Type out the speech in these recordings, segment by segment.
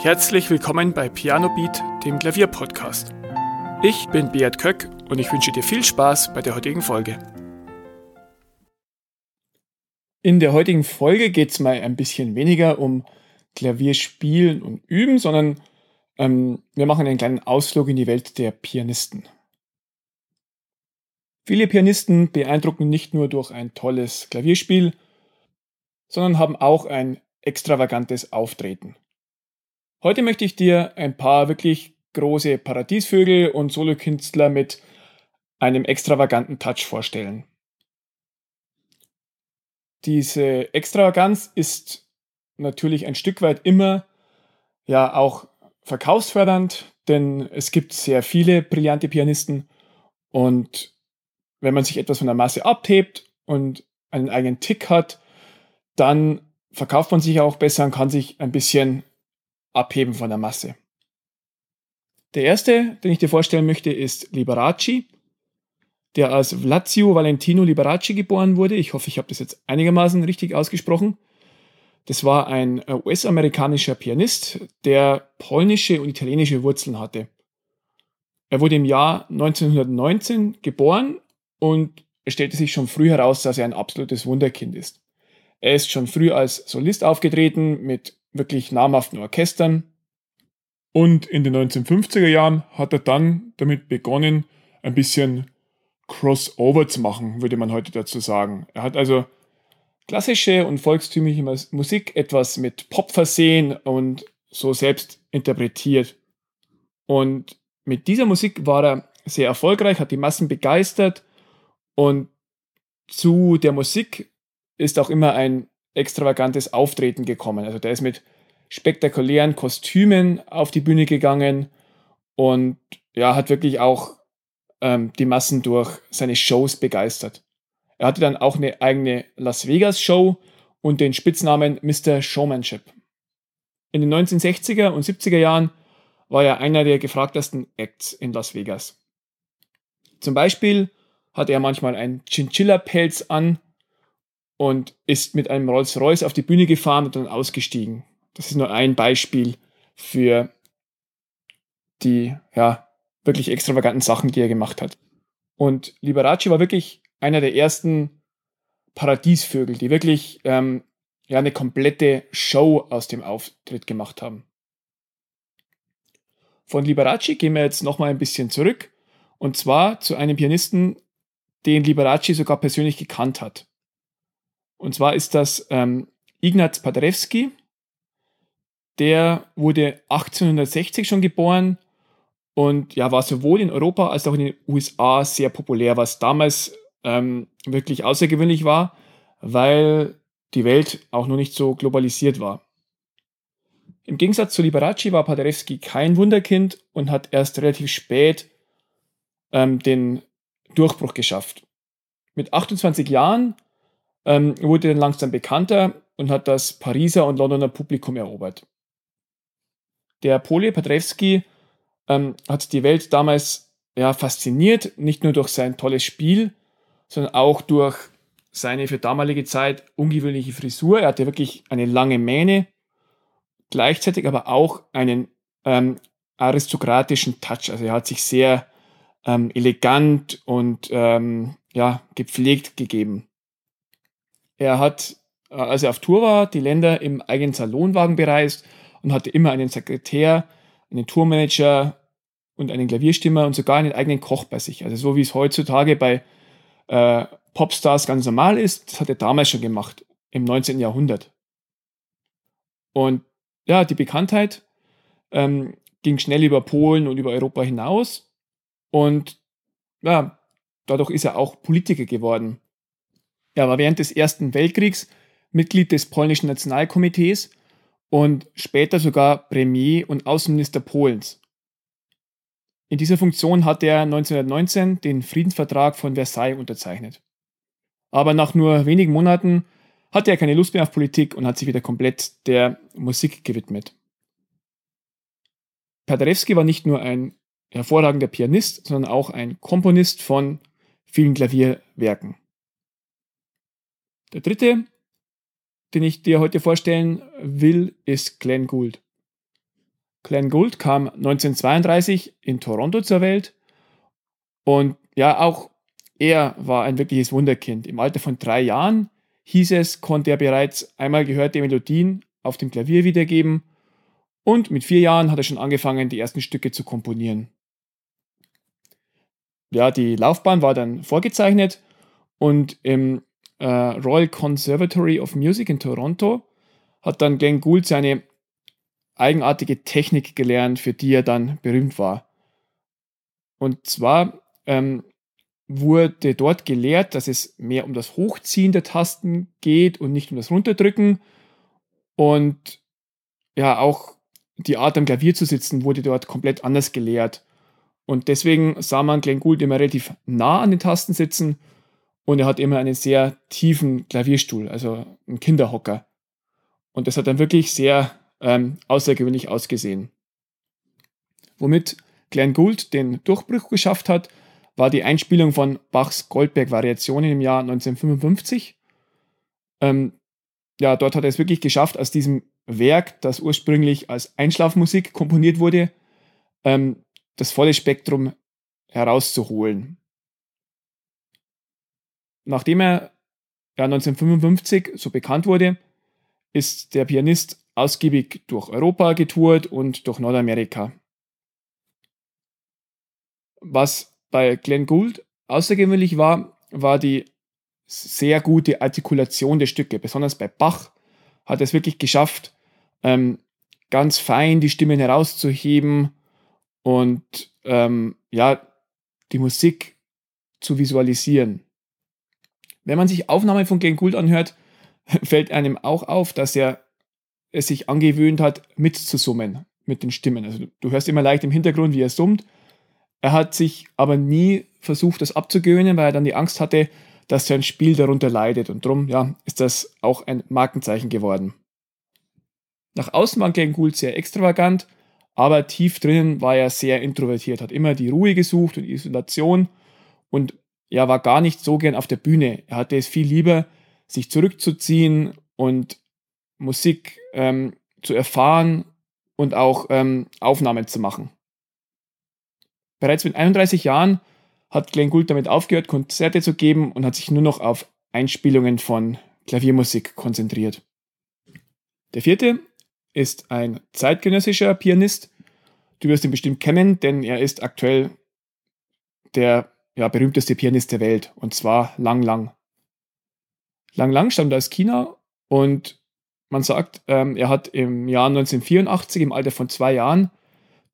Herzlich willkommen bei Piano Beat, dem Klavierpodcast. Ich bin Beat Köck und ich wünsche dir viel Spaß bei der heutigen Folge. In der heutigen Folge geht es mal ein bisschen weniger um Klavierspielen und Üben, sondern ähm, wir machen einen kleinen Ausflug in die Welt der Pianisten. Viele Pianisten beeindrucken nicht nur durch ein tolles Klavierspiel, sondern haben auch ein extravagantes Auftreten. Heute möchte ich dir ein paar wirklich große Paradiesvögel und Solokünstler mit einem extravaganten Touch vorstellen. Diese Extravaganz ist natürlich ein Stück weit immer ja auch verkaufsfördernd, denn es gibt sehr viele brillante Pianisten und wenn man sich etwas von der Masse abhebt und einen eigenen Tick hat, dann verkauft man sich auch besser und kann sich ein bisschen abheben von der Masse. Der erste, den ich dir vorstellen möchte, ist Liberace, der als Vlazio Valentino Liberace geboren wurde. Ich hoffe, ich habe das jetzt einigermaßen richtig ausgesprochen. Das war ein äh, US-amerikanischer Pianist, der polnische und italienische Wurzeln hatte. Er wurde im Jahr 1919 geboren und es stellte sich schon früh heraus, dass er ein absolutes Wunderkind ist. Er ist schon früh als Solist aufgetreten mit wirklich namhaften Orchestern. Und in den 1950er Jahren hat er dann damit begonnen, ein bisschen Crossover zu machen, würde man heute dazu sagen. Er hat also klassische und volkstümliche Musik etwas mit Pop versehen und so selbst interpretiert. Und mit dieser Musik war er sehr erfolgreich, hat die Massen begeistert und zu der Musik ist auch immer ein extravagantes Auftreten gekommen. Also der ist mit spektakulären Kostümen auf die Bühne gegangen und ja, hat wirklich auch ähm, die Massen durch seine Shows begeistert. Er hatte dann auch eine eigene Las Vegas Show und den Spitznamen Mr. Showmanship. In den 1960er und 70er Jahren war er einer der gefragtesten Acts in Las Vegas. Zum Beispiel hatte er manchmal einen Chinchilla-Pelz an und ist mit einem Rolls-Royce auf die Bühne gefahren und dann ausgestiegen. Das ist nur ein Beispiel für die ja, wirklich extravaganten Sachen, die er gemacht hat. Und Liberace war wirklich einer der ersten Paradiesvögel, die wirklich ähm, ja, eine komplette Show aus dem Auftritt gemacht haben. Von Liberace gehen wir jetzt nochmal ein bisschen zurück und zwar zu einem Pianisten, den Liberace sogar persönlich gekannt hat. Und zwar ist das ähm, Ignaz Paderewski. Der wurde 1860 schon geboren und ja, war sowohl in Europa als auch in den USA sehr populär, was damals ähm, wirklich außergewöhnlich war, weil die Welt auch noch nicht so globalisiert war. Im Gegensatz zu Liberace war Paderewski kein Wunderkind und hat erst relativ spät ähm, den Durchbruch geschafft. Mit 28 Jahren ähm, wurde dann langsam bekannter und hat das Pariser und Londoner Publikum erobert. Der Pole Padrewski ähm, hat die Welt damals ja, fasziniert, nicht nur durch sein tolles Spiel, sondern auch durch seine für damalige Zeit ungewöhnliche Frisur. Er hatte wirklich eine lange Mähne, gleichzeitig aber auch einen ähm, aristokratischen Touch. Also er hat sich sehr ähm, elegant und ähm, ja, gepflegt gegeben. Er hat, äh, als er auf Tour war, die Länder im eigenen Salonwagen bereist und hatte immer einen Sekretär, einen Tourmanager und einen Klavierstimmer und sogar einen eigenen Koch bei sich. Also so wie es heutzutage bei äh, Popstars ganz normal ist, das hat er damals schon gemacht, im 19. Jahrhundert. Und ja, die Bekanntheit ähm, ging schnell über Polen und über Europa hinaus und ja, dadurch ist er auch Politiker geworden. Er war während des Ersten Weltkriegs Mitglied des polnischen Nationalkomitees und später sogar Premier und Außenminister Polens. In dieser Funktion hat er 1919 den Friedensvertrag von Versailles unterzeichnet. Aber nach nur wenigen Monaten hatte er keine Lust mehr auf Politik und hat sich wieder komplett der Musik gewidmet. Paderewski war nicht nur ein hervorragender Pianist, sondern auch ein Komponist von vielen Klavierwerken. Der dritte, den ich dir heute vorstellen will, ist Glenn Gould. Glenn Gould kam 1932 in Toronto zur Welt und ja, auch er war ein wirkliches Wunderkind. Im Alter von drei Jahren hieß es, konnte er bereits einmal gehörte Melodien auf dem Klavier wiedergeben und mit vier Jahren hat er schon angefangen, die ersten Stücke zu komponieren. Ja, die Laufbahn war dann vorgezeichnet und im äh, Royal Conservatory of Music in Toronto hat dann Glenn Gould seine eigenartige Technik gelernt, für die er dann berühmt war. Und zwar ähm, wurde dort gelehrt, dass es mehr um das Hochziehen der Tasten geht und nicht um das Runterdrücken. Und ja, auch die Art am Klavier zu sitzen wurde dort komplett anders gelehrt. Und deswegen sah man Glenn Gould immer relativ nah an den Tasten sitzen und er hat immer einen sehr tiefen Klavierstuhl, also einen Kinderhocker. Und das hat dann wirklich sehr ähm, außergewöhnlich ausgesehen. Womit Glenn Gould den Durchbruch geschafft hat, war die Einspielung von Bachs Goldberg-Variationen im Jahr 1955. Ähm, ja, dort hat er es wirklich geschafft, aus diesem Werk, das ursprünglich als Einschlafmusik komponiert wurde, ähm, das volle Spektrum herauszuholen. Nachdem er ja, 1955 so bekannt wurde, ist der Pianist ausgiebig durch Europa getourt und durch Nordamerika. Was bei Glenn Gould außergewöhnlich war, war die sehr gute Artikulation der Stücke. Besonders bei Bach hat er es wirklich geschafft, ähm, ganz fein die Stimmen herauszuheben und ähm, ja, die Musik zu visualisieren. Wenn man sich Aufnahmen von Glenn Gould anhört, fällt einem auch auf, dass er es sich angewöhnt hat, mitzusummen mit den Stimmen. Also du hörst immer leicht im Hintergrund, wie er summt, er hat sich aber nie versucht, das abzugewöhnen, weil er dann die Angst hatte, dass sein Spiel darunter leidet. Und darum ja, ist das auch ein Markenzeichen geworden. Nach außen war Glenn Gould sehr extravagant, aber tief drinnen war er sehr introvertiert, hat immer die Ruhe gesucht und Isolation und ja, war gar nicht so gern auf der Bühne. Er hatte es viel lieber, sich zurückzuziehen und Musik ähm, zu erfahren und auch ähm, Aufnahmen zu machen. Bereits mit 31 Jahren hat Glenn Gould damit aufgehört, Konzerte zu geben und hat sich nur noch auf Einspielungen von Klaviermusik konzentriert. Der vierte ist ein zeitgenössischer Pianist. Du wirst ihn bestimmt kennen, denn er ist aktuell der ja, berühmteste Pianist der Welt, und zwar Lang Lang. Lang Lang stammt aus China und man sagt, ähm, er hat im Jahr 1984 im Alter von zwei Jahren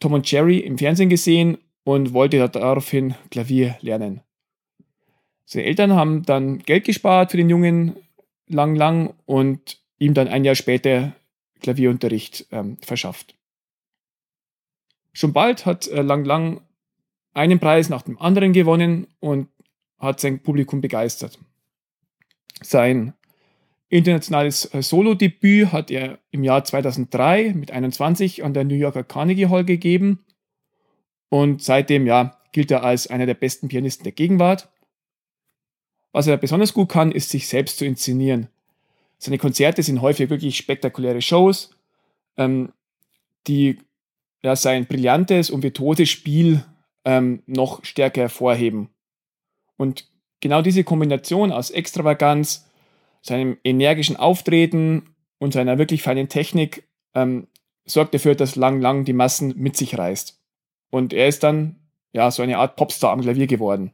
Tom und Jerry im Fernsehen gesehen und wollte daraufhin Klavier lernen. Seine Eltern haben dann Geld gespart für den Jungen lang, lang und ihm dann ein Jahr später Klavierunterricht ähm, verschafft. Schon bald hat äh, Lang Lang einen Preis nach dem anderen gewonnen und hat sein Publikum begeistert. Sein internationales äh, Solo-Debüt hat er im Jahr 2003 mit 21 an der New Yorker Carnegie Hall gegeben und seitdem, ja, gilt er als einer der besten Pianisten der Gegenwart. Was er besonders gut kann, ist sich selbst zu inszenieren. Seine Konzerte sind häufig wirklich spektakuläre Shows, ähm, die ja, sein brillantes und virtuoses Spiel ähm, noch stärker hervorheben. Und genau diese Kombination aus Extravaganz, seinem energischen Auftreten und seiner wirklich feinen Technik ähm, sorgt dafür, dass Lang Lang die Massen mit sich reißt. Und er ist dann ja so eine Art Popstar am Klavier geworden.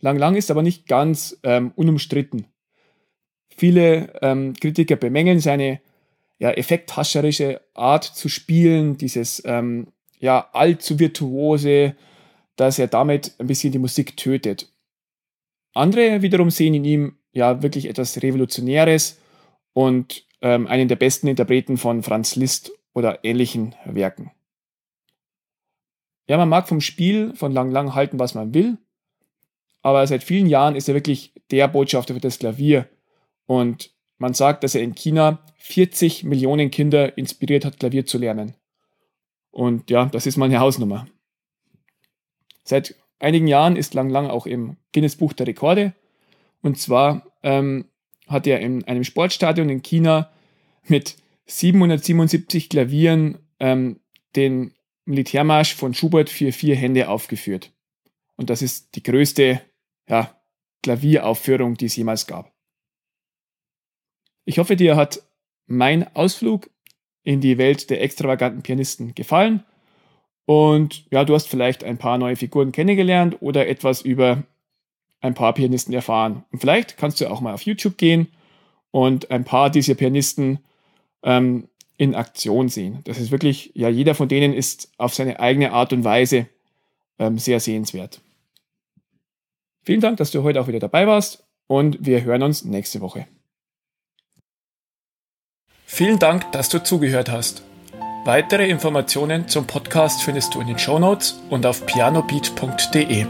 Lang Lang ist aber nicht ganz ähm, unumstritten. Viele ähm, Kritiker bemängeln seine ja, effekthascherische Art zu spielen, dieses ähm, ja, allzu virtuose, dass er damit ein bisschen die Musik tötet. Andere wiederum sehen in ihm ja wirklich etwas Revolutionäres und ähm, einen der besten Interpreten von Franz Liszt oder ähnlichen Werken. Ja, man mag vom Spiel von Lang Lang halten, was man will, aber seit vielen Jahren ist er wirklich der Botschafter für das Klavier. Und man sagt, dass er in China 40 Millionen Kinder inspiriert hat, Klavier zu lernen. Und ja, das ist mal eine Hausnummer. Seit einigen Jahren ist Lang Lang auch im Guinness Buch der Rekorde. Und zwar ähm, hat er in einem Sportstadion in China mit 777 Klavieren ähm, den Militärmarsch von Schubert für vier Hände aufgeführt. Und das ist die größte ja, Klavieraufführung, die es jemals gab. Ich hoffe, dir hat mein Ausflug in die Welt der extravaganten Pianisten gefallen. Und ja, du hast vielleicht ein paar neue Figuren kennengelernt oder etwas über ein paar Pianisten erfahren. Und vielleicht kannst du auch mal auf YouTube gehen und ein paar dieser Pianisten ähm, in Aktion sehen. Das ist wirklich, ja, jeder von denen ist auf seine eigene Art und Weise ähm, sehr sehenswert. Vielen Dank, dass du heute auch wieder dabei warst und wir hören uns nächste Woche. Vielen Dank, dass du zugehört hast. Weitere Informationen zum Podcast findest du in den Show Notes und auf pianobeat.de.